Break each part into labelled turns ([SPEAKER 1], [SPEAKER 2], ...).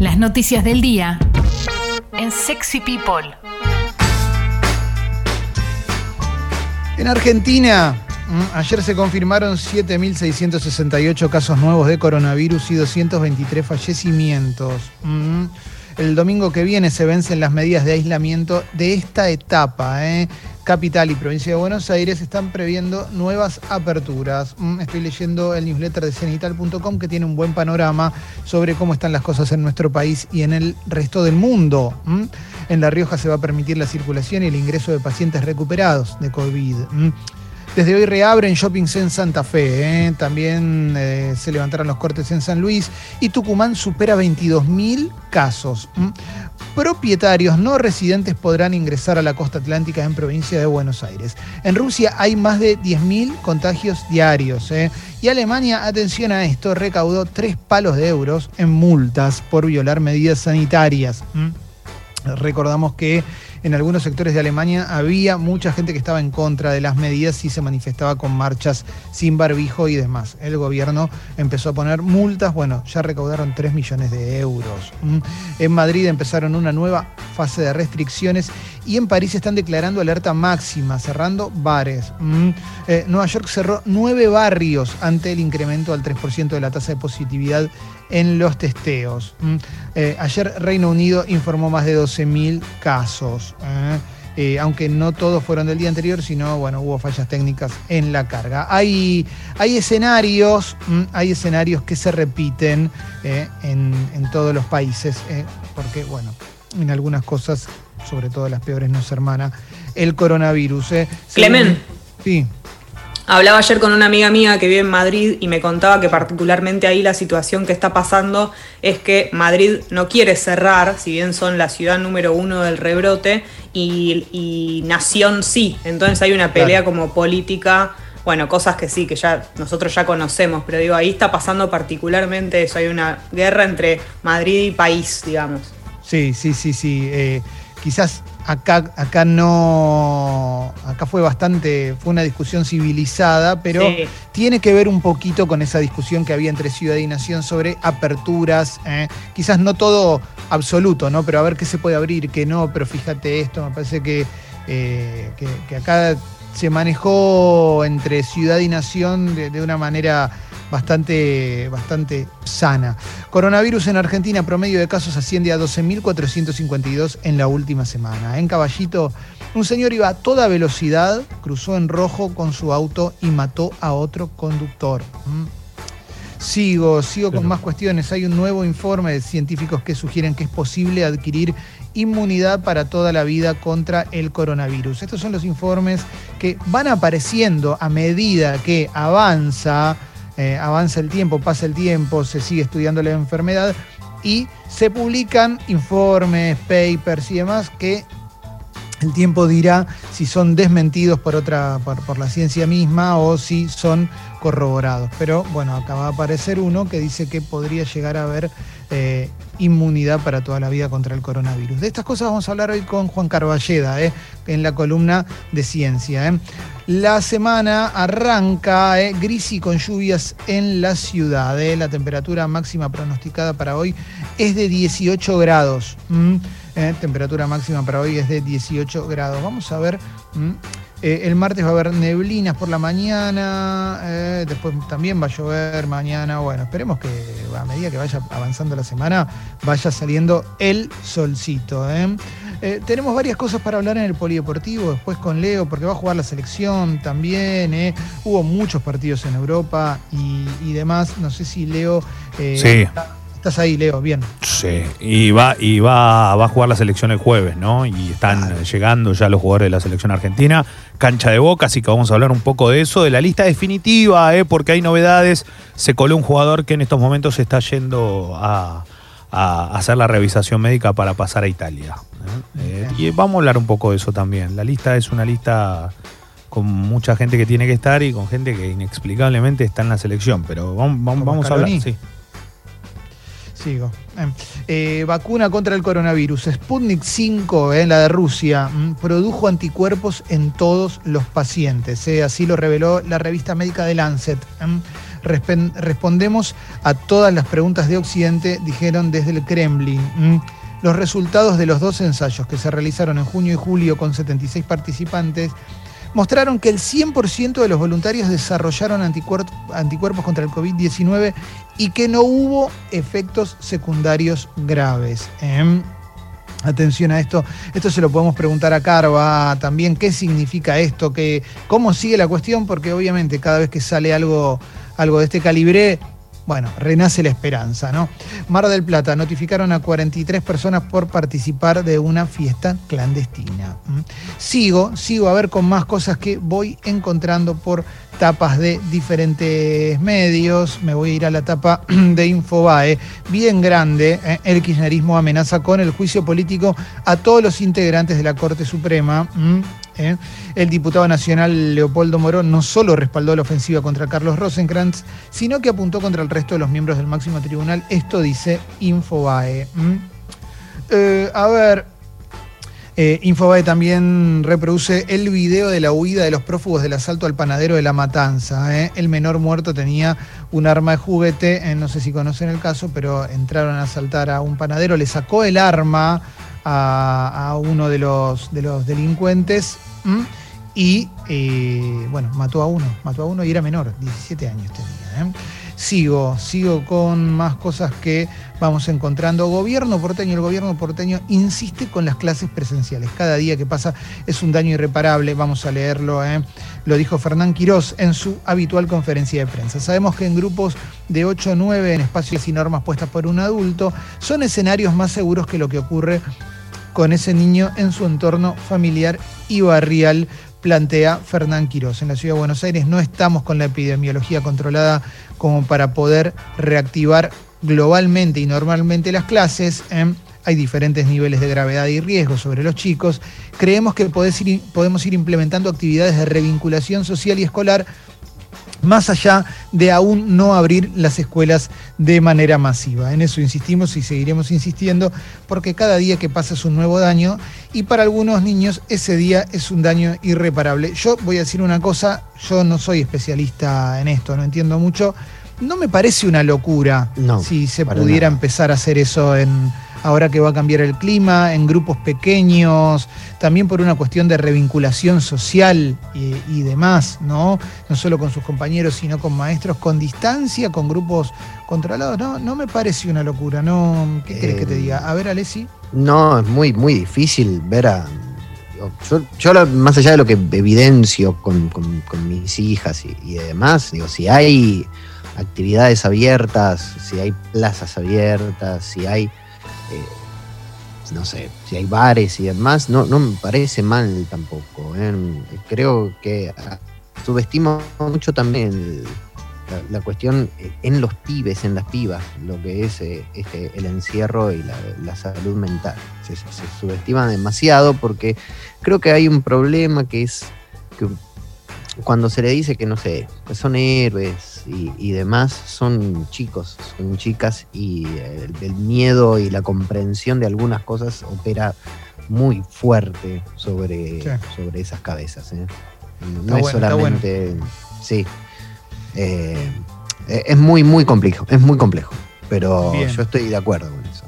[SPEAKER 1] Las noticias del día en Sexy People.
[SPEAKER 2] En Argentina, mm, ayer se confirmaron 7.668 casos nuevos de coronavirus y 223 fallecimientos. Mm, el domingo que viene se vencen las medidas de aislamiento de esta etapa. ¿eh? Capital y provincia de Buenos Aires están previendo nuevas aperturas. Mm, estoy leyendo el newsletter de cenital.com que tiene un buen panorama sobre cómo están las cosas en nuestro país y en el resto del mundo. Mm, en La Rioja se va a permitir la circulación y el ingreso de pacientes recuperados de COVID. Mm, desde hoy reabren shoppings en Santa Fe, ¿eh? también eh, se levantaron los cortes en San Luis y Tucumán supera 22.000 casos. Propietarios no residentes podrán ingresar a la costa atlántica en provincia de Buenos Aires. En Rusia hay más de 10.000 contagios diarios. ¿eh? Y Alemania, atención a esto, recaudó tres palos de euros en multas por violar medidas sanitarias. Recordamos que en algunos sectores de Alemania había mucha gente que estaba en contra de las medidas y se manifestaba con marchas sin barbijo y demás. El gobierno empezó a poner multas, bueno, ya recaudaron 3 millones de euros. Mm. En Madrid empezaron una nueva fase de restricciones y en París están declarando alerta máxima, cerrando bares. Mm. Eh, Nueva York cerró nueve barrios ante el incremento al 3% de la tasa de positividad en los testeos. Mm. Eh, ayer Reino Unido informó más de 12.000 casos. ¿Eh? Eh, aunque no todos fueron del día anterior, sino bueno, hubo fallas técnicas en la carga. Hay, hay escenarios, mm, hay escenarios que se repiten en, todos los países, porque bueno, en algunas cosas, sobre todo las peores, no se hermana el coronavirus.
[SPEAKER 3] Clemen.
[SPEAKER 2] Sí.
[SPEAKER 3] Hablaba ayer con una amiga mía que vive en Madrid y me contaba que particularmente ahí la situación que está pasando es que Madrid no quiere cerrar, si bien son la ciudad número uno del rebrote, y, Nación sí. Entonces hay una pelea como política, bueno, cosas que sí, que ya nosotros ya conocemos, pero digo, ahí está pasando particularmente eso, hay una guerra entre Madrid y país, digamos.
[SPEAKER 2] Sí, sí, sí, sí. Eh, quizás acá, acá no, acá fue bastante, fue una discusión civilizada, pero tiene que ver un poquito con esa discusión que había entre ciudad y nación sobre aperturas, ¿eh? quizás no todo absoluto, ¿no? Pero a ver qué se puede abrir, qué no, pero fíjate esto, me parece que, eh, que, acá se manejó entre ciudad y nación de una manera bastante, bastante sana. Coronavirus en Argentina, promedio de casos asciende a 12.452 en la última semana. En Caballito, un señor iba a toda velocidad, cruzó en rojo con su auto y mató a otro conductor. Mm. Sigo, sigo con más cuestiones. Hay un nuevo informe de científicos que sugieren que es posible adquirir inmunidad para toda la vida contra el coronavirus. Estos son los informes que van apareciendo a medida que avanza eh, avanza el tiempo, pasa el tiempo, se sigue estudiando la enfermedad y se publican informes, papers y demás que el tiempo dirá si son desmentidos por otra, por, la ciencia misma o si son corroborados. Pero bueno, acaba de aparecer uno que dice que podría llegar a haber eh, inmunidad para toda la vida contra el coronavirus. De estas cosas vamos a hablar hoy con Juan Carballeda, eh, en la columna de ciencia. Eh. La semana arranca gris y con lluvias en la ciudad. La temperatura máxima pronosticada para hoy es de 18 grados. temperatura máxima para hoy es de 18 grados. Vamos a ver. Eh, el martes va a haber neblinas por la mañana, eh, después también va a llover mañana. Bueno, esperemos que a medida que vaya avanzando la semana vaya saliendo el solcito. ¿eh? tenemos varias cosas para hablar en el polideportivo, después con Leo, porque va a jugar la selección también. Hubo muchos partidos en Europa y, demás. No sé si Leo...
[SPEAKER 4] sí.
[SPEAKER 2] Estás ahí, Leo, bien.
[SPEAKER 4] Sí, y va, y va, va a jugar la selección el jueves, ¿no? Y están llegando ya los jugadores de la selección argentina, cancha de boca, así que vamos a hablar un poco de eso, de la lista definitiva, ¿eh? porque hay novedades. Se coló un jugador que en estos momentos está yendo a, hacer la revisación médica para pasar a Italia. ¿eh? Eh, y vamos a hablar un poco de eso también. La lista es una lista con mucha gente que tiene que estar y con gente que inexplicablemente está en la selección, pero vamos, vamos a hablar. Sí.
[SPEAKER 2] Sigo. Eh, vacuna contra el coronavirus. Sputnik 5, eh, la de Rusia, mm, produjo anticuerpos en todos los pacientes. Eh, así lo reveló la revista médica de Lancet. respondemos a todas las preguntas de Occidente, dijeron desde el Kremlin. Los resultados de los dos ensayos que se realizaron en junio y julio con 76 participantes mostraron que el 100% de los voluntarios desarrollaron anticuerpos contra el COVID-19 y que no hubo efectos secundarios graves. ¿eh? Atención a esto, esto se lo podemos preguntar a Carva también, qué significa esto, cómo sigue la cuestión, porque obviamente cada vez que sale algo, algo de este calibre, bueno, renace la esperanza, ¿no? Mar del Plata, notificaron a 43 personas por participar de una fiesta clandestina. ¿Mm? Sigo, sigo a ver con más cosas que voy encontrando por tapas de diferentes medios. Me voy a ir a la tapa de Infobae, bien grande. ¿eh? El kirchnerismo amenaza con el juicio político a todos los integrantes de la Corte Suprema. ¿eh? El diputado nacional Leopoldo Morón no solo respaldó la ofensiva contra Carlos Rosenkrantz, sino que apuntó contra el resto de los miembros del máximo tribunal. Esto dice Infobae. Eh, a ver, eh, Infobae también reproduce el video de la huida de los prófugos del asalto al panadero de La Matanza. El menor muerto tenía un arma de juguete, no sé si conocen el caso, pero entraron a asaltar a un panadero, le sacó el arma a, uno de los, de los delincuentes y, eh, bueno, mató a uno, mató a uno y era menor, 17 años tenía. Sigo, sigo con más cosas que vamos encontrando. Gobierno porteño, el gobierno porteño insiste con las clases presenciales. Cada día que pasa es un daño irreparable, vamos a leerlo. ¿eh? Lo dijo Fernán Quirós en su habitual conferencia de prensa. Sabemos que en grupos de 8 o 9, en espacios y normas puestas por un adulto, son escenarios más seguros que lo que ocurre con ese niño en su entorno familiar y barrial, plantea Fernán Quirós. En la ciudad de Buenos Aires no estamos con la epidemiología controlada como para poder reactivar globalmente y normalmente las clases. ¿eh? Hay diferentes niveles de gravedad y riesgo sobre los chicos. Creemos que podemos ir implementando actividades de revinculación social y escolar más allá de aún no abrir las escuelas de manera masiva. En eso insistimos y seguiremos insistiendo porque cada día que pasa es un nuevo daño y para algunos niños ese día es un daño irreparable. Yo voy a decir una cosa, yo no soy especialista en esto, no entiendo mucho. No me parece una locura si se pudiera empezar a hacer eso en ahora que va a cambiar el clima, en grupos pequeños, también por una cuestión de revinculación social y, demás, ¿no? No solo con sus compañeros, sino con maestros, con distancia, con grupos controlados. No, no me parece una locura, ¿no? ¿Qué querés que te diga? A ver, Alessi.
[SPEAKER 5] No, es muy, muy difícil ver a. Yo, más allá de lo que evidencio con, mis hijas y, y demás, digo, si hay actividades abiertas, si hay plazas abiertas, si hay eh, no sé, si hay bares y demás, no, no me parece mal tampoco. ¿eh? Creo que subestimo mucho también la, cuestión en los pibes, en las pibas, lo que es eh, este, el encierro y la, salud mental. Se, se, subestima demasiado porque creo que hay un problema que es que cuando se le dice que, no sé, que son héroes y, demás, son chicos, son chicas y el, miedo y la comprensión de algunas cosas opera muy fuerte sobre, sobre esas cabezas. ¿eh? No es solamente... Sí. Eh, es muy, muy complejo, es muy complejo, pero yo estoy de acuerdo con eso.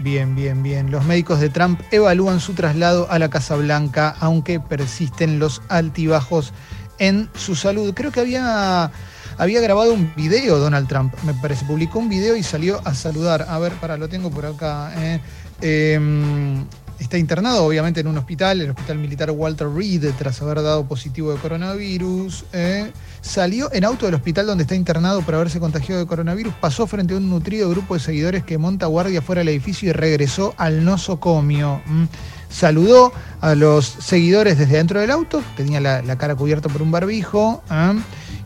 [SPEAKER 2] Bien, bien, bien. Los médicos de Trump evalúan su traslado a la Casa Blanca, aunque persisten los altibajos en su salud. Creo que había, había grabado un video Donald Trump, me parece. Publicó un video y salió a saludar. A ver, para, lo tengo por acá. Eh. Em, está internado, obviamente, en un hospital, el Hospital Militar Walter Reed, tras haber dado positivo de coronavirus. Eh. Salió en auto del hospital donde está internado por haberse contagiado de coronavirus, pasó frente a un nutrido grupo de seguidores que monta guardia fuera del edificio y regresó al nosocomio. Mm saludó a los seguidores desde dentro del auto, tenía la, cara cubierta por un barbijo, ¿eh?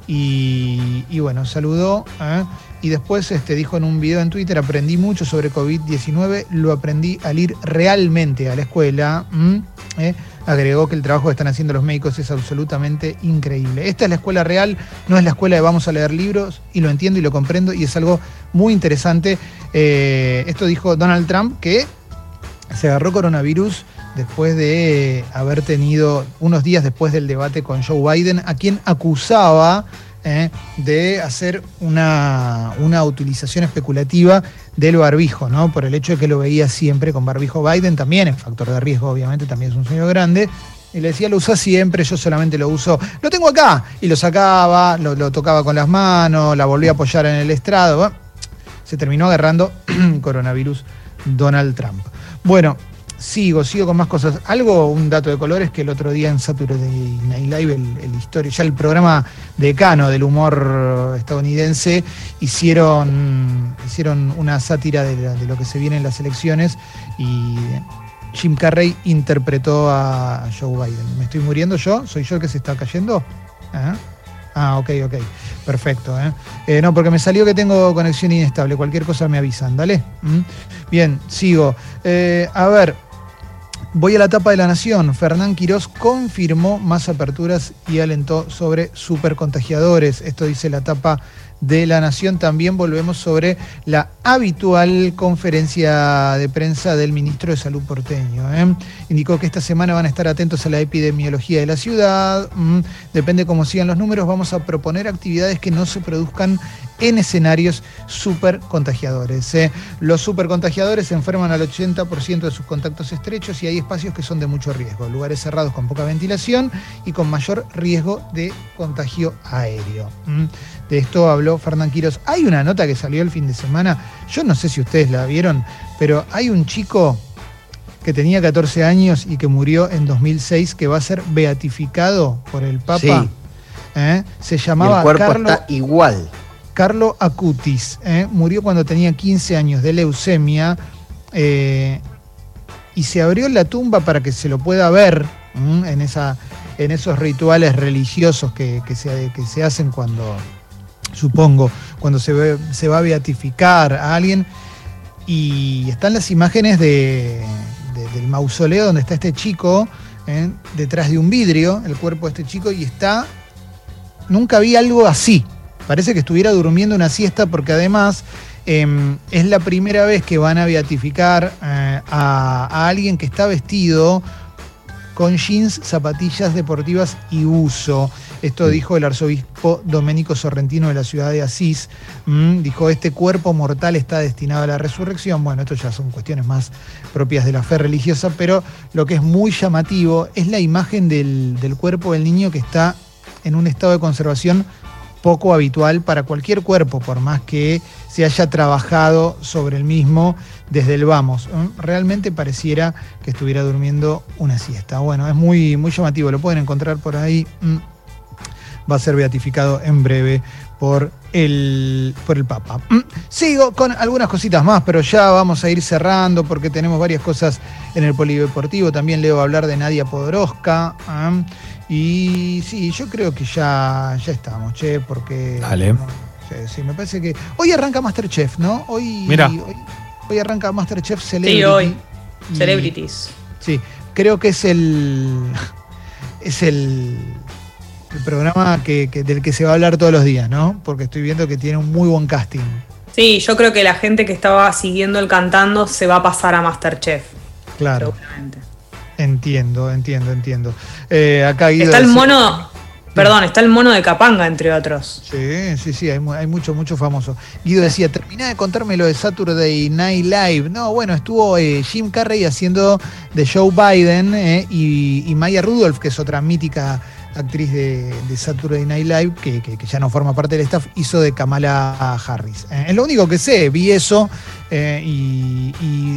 [SPEAKER 2] y, bueno, saludó. ¿eh? Y después este, dijo en un video en Twitter, aprendí mucho sobre COVID-19, lo aprendí al ir realmente a la escuela. ¿eh? Agregó que el trabajo que están haciendo los médicos es absolutamente increíble. Esta es la escuela real, no es la escuela de vamos a leer libros, y lo entiendo y lo comprendo, y es algo muy interesante. esto dijo Donald Trump, que se agarró coronavirus después de haber tenido, unos días después del debate con Joe Biden, a quien acusaba ¿eh? de hacer una, una, utilización especulativa del barbijo, ¿no? Por el hecho de que lo veía siempre con barbijo Biden, también es factor de riesgo, obviamente, también es un señor grande. Y le decía, lo usa siempre, yo solamente lo uso, lo tengo acá. Y lo sacaba, lo, lo tocaba con las manos, la volvía a apoyar en el estrado. se terminó agarrando coronavirus Donald Trump. Bueno, sigo, sigo con más cosas. Algo, un dato de colores que el otro día en Saturday Night Live, el, el historia, ya el programa decano del humor estadounidense, hicieron, hicieron una sátira de, de lo que se viene en las elecciones y Jim Carrey interpretó a Joe Biden. ¿Me estoy muriendo yo? ¿Soy yo el que se está cayendo? ¿Ah? Ah, ok, ok. Perfecto. ¿eh? Eh, no, porque me salió que tengo conexión inestable. Cualquier cosa me avisan, ¿dale? ¿Mm? Bien, sigo. Eh, a ver, voy a la tapa de la Nación. Fernán Quirós confirmó más aperturas y alentó sobre supercontagiadores. Esto dice la tapa de la Nación. También volvemos sobre la habitual conferencia de prensa del ministro de Salud porteño. ¿eh? Indicó que esta semana van a estar atentos a la epidemiología de la ciudad. Depende cómo sigan los números, vamos a proponer actividades que no se produzcan en escenarios super contagiadores. ¿eh? Los super contagiadores enferman al 80% de sus contactos estrechos y hay espacios que son de mucho riesgo, lugares cerrados con poca ventilación y con mayor riesgo de contagio aéreo. De esto habló Fernán Quiros. Hay una nota que salió el fin de semana, yo no sé si ustedes la vieron, pero hay un chico que tenía 14 años y que murió en 2006 que va a ser beatificado por el Papa.
[SPEAKER 5] Sí.
[SPEAKER 2] ¿Eh? Se llamaba
[SPEAKER 5] Y el cuerpo
[SPEAKER 2] Carlo,
[SPEAKER 5] está igual.
[SPEAKER 2] Carlo Acutis. ¿eh? Murió cuando tenía 15 años de leucemia eh, y se abrió la tumba para que se lo pueda ver en, esa, en esos rituales religiosos que, que se, que se hacen cuando, supongo, cuando se, va a beatificar a alguien. Y están las imágenes de, de- del mausoleo donde está este chico, ¿eh? detrás de un vidrio, el cuerpo de este chico, y está. Nunca vi algo así. Parece que estuviera durmiendo una siesta, porque además eh, es la primera vez que van a beatificar eh, a, a alguien que está vestido con jeans, zapatillas deportivas y uso. Esto dijo el arzobispo Domenico Sorrentino de la ciudad de Asís. Mm, dijo, este cuerpo mortal está destinado a la resurrección. Bueno, esto ya son cuestiones más propias de la fe religiosa, pero lo que es muy llamativo es la imagen del, del cuerpo del niño que está en un estado de conservación poco habitual para cualquier cuerpo, por más que se haya trabajado sobre el mismo desde el vamos. ¿eh? Realmente pareciera que estuviera durmiendo una siesta. Bueno, es muy, muy llamativo, lo pueden encontrar por ahí. Va a ser beatificado en breve por el, por el Papa. Sigo con algunas cositas más, pero ya vamos a ir cerrando porque tenemos varias cosas en el polideportivo. También leo hablar de Nadia Podoroska. ¿eh? Y sí, yo creo que ya, ya estamos, che, porque.
[SPEAKER 4] Dale.
[SPEAKER 2] Sí, sí, me parece que. Hoy arranca Masterchef, ¿no? Hoy,
[SPEAKER 4] Mira.
[SPEAKER 2] hoy, hoy arranca Masterchef Celebrity.
[SPEAKER 3] Sí, hoy.
[SPEAKER 2] Y-
[SPEAKER 3] Celebrities.
[SPEAKER 2] Sí, creo que es el. Es el. El programa que, que- del que se va a hablar todos los días, ¿no? Porque estoy viendo que tiene un muy buen casting.
[SPEAKER 3] Sí, yo creo que la gente que estaba siguiendo el cantando se va a pasar a Masterchef.
[SPEAKER 2] Claro,
[SPEAKER 3] Seguramente.
[SPEAKER 2] entiendo, entiendo, entiendo. Eh, acá Guido
[SPEAKER 3] Está el
[SPEAKER 2] decía-
[SPEAKER 3] mono, perdón, está el mono de Capanga, entre otros.
[SPEAKER 2] Sí, sí, sí, hay, hay mucho, mucho famoso. Guido decía, terminá de contarme lo de Saturday Night Live. No, bueno, estuvo eh, Jim Carrey haciendo de Joe Biden eh, y, y Maya Rudolph, que es otra mítica actriz de, Saturday Night Live, que, ya no forma parte del staff, hizo de Kamala Harris. Eh, es lo único que sé, vi eso eh, y,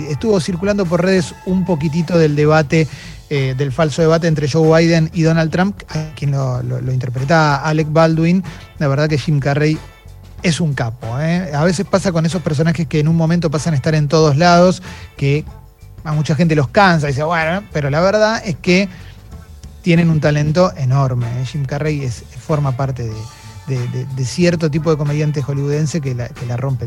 [SPEAKER 2] estuvo circulando por redes un poquitito del debate eh, del falso debate entre Joe Biden y Donald Trump, a quien lo, interpreta Alec Baldwin. La verdad que Jim Carrey es un capo. A veces pasa con esos personajes que en un momento pasan a estar en todos lados, que a mucha gente los cansa y dice, bueno, pero la verdad es que tienen un talento enorme. ¿eh? Jim Carrey es, forma parte de, cierto tipo de comediante hollywoodense que la, que la rompe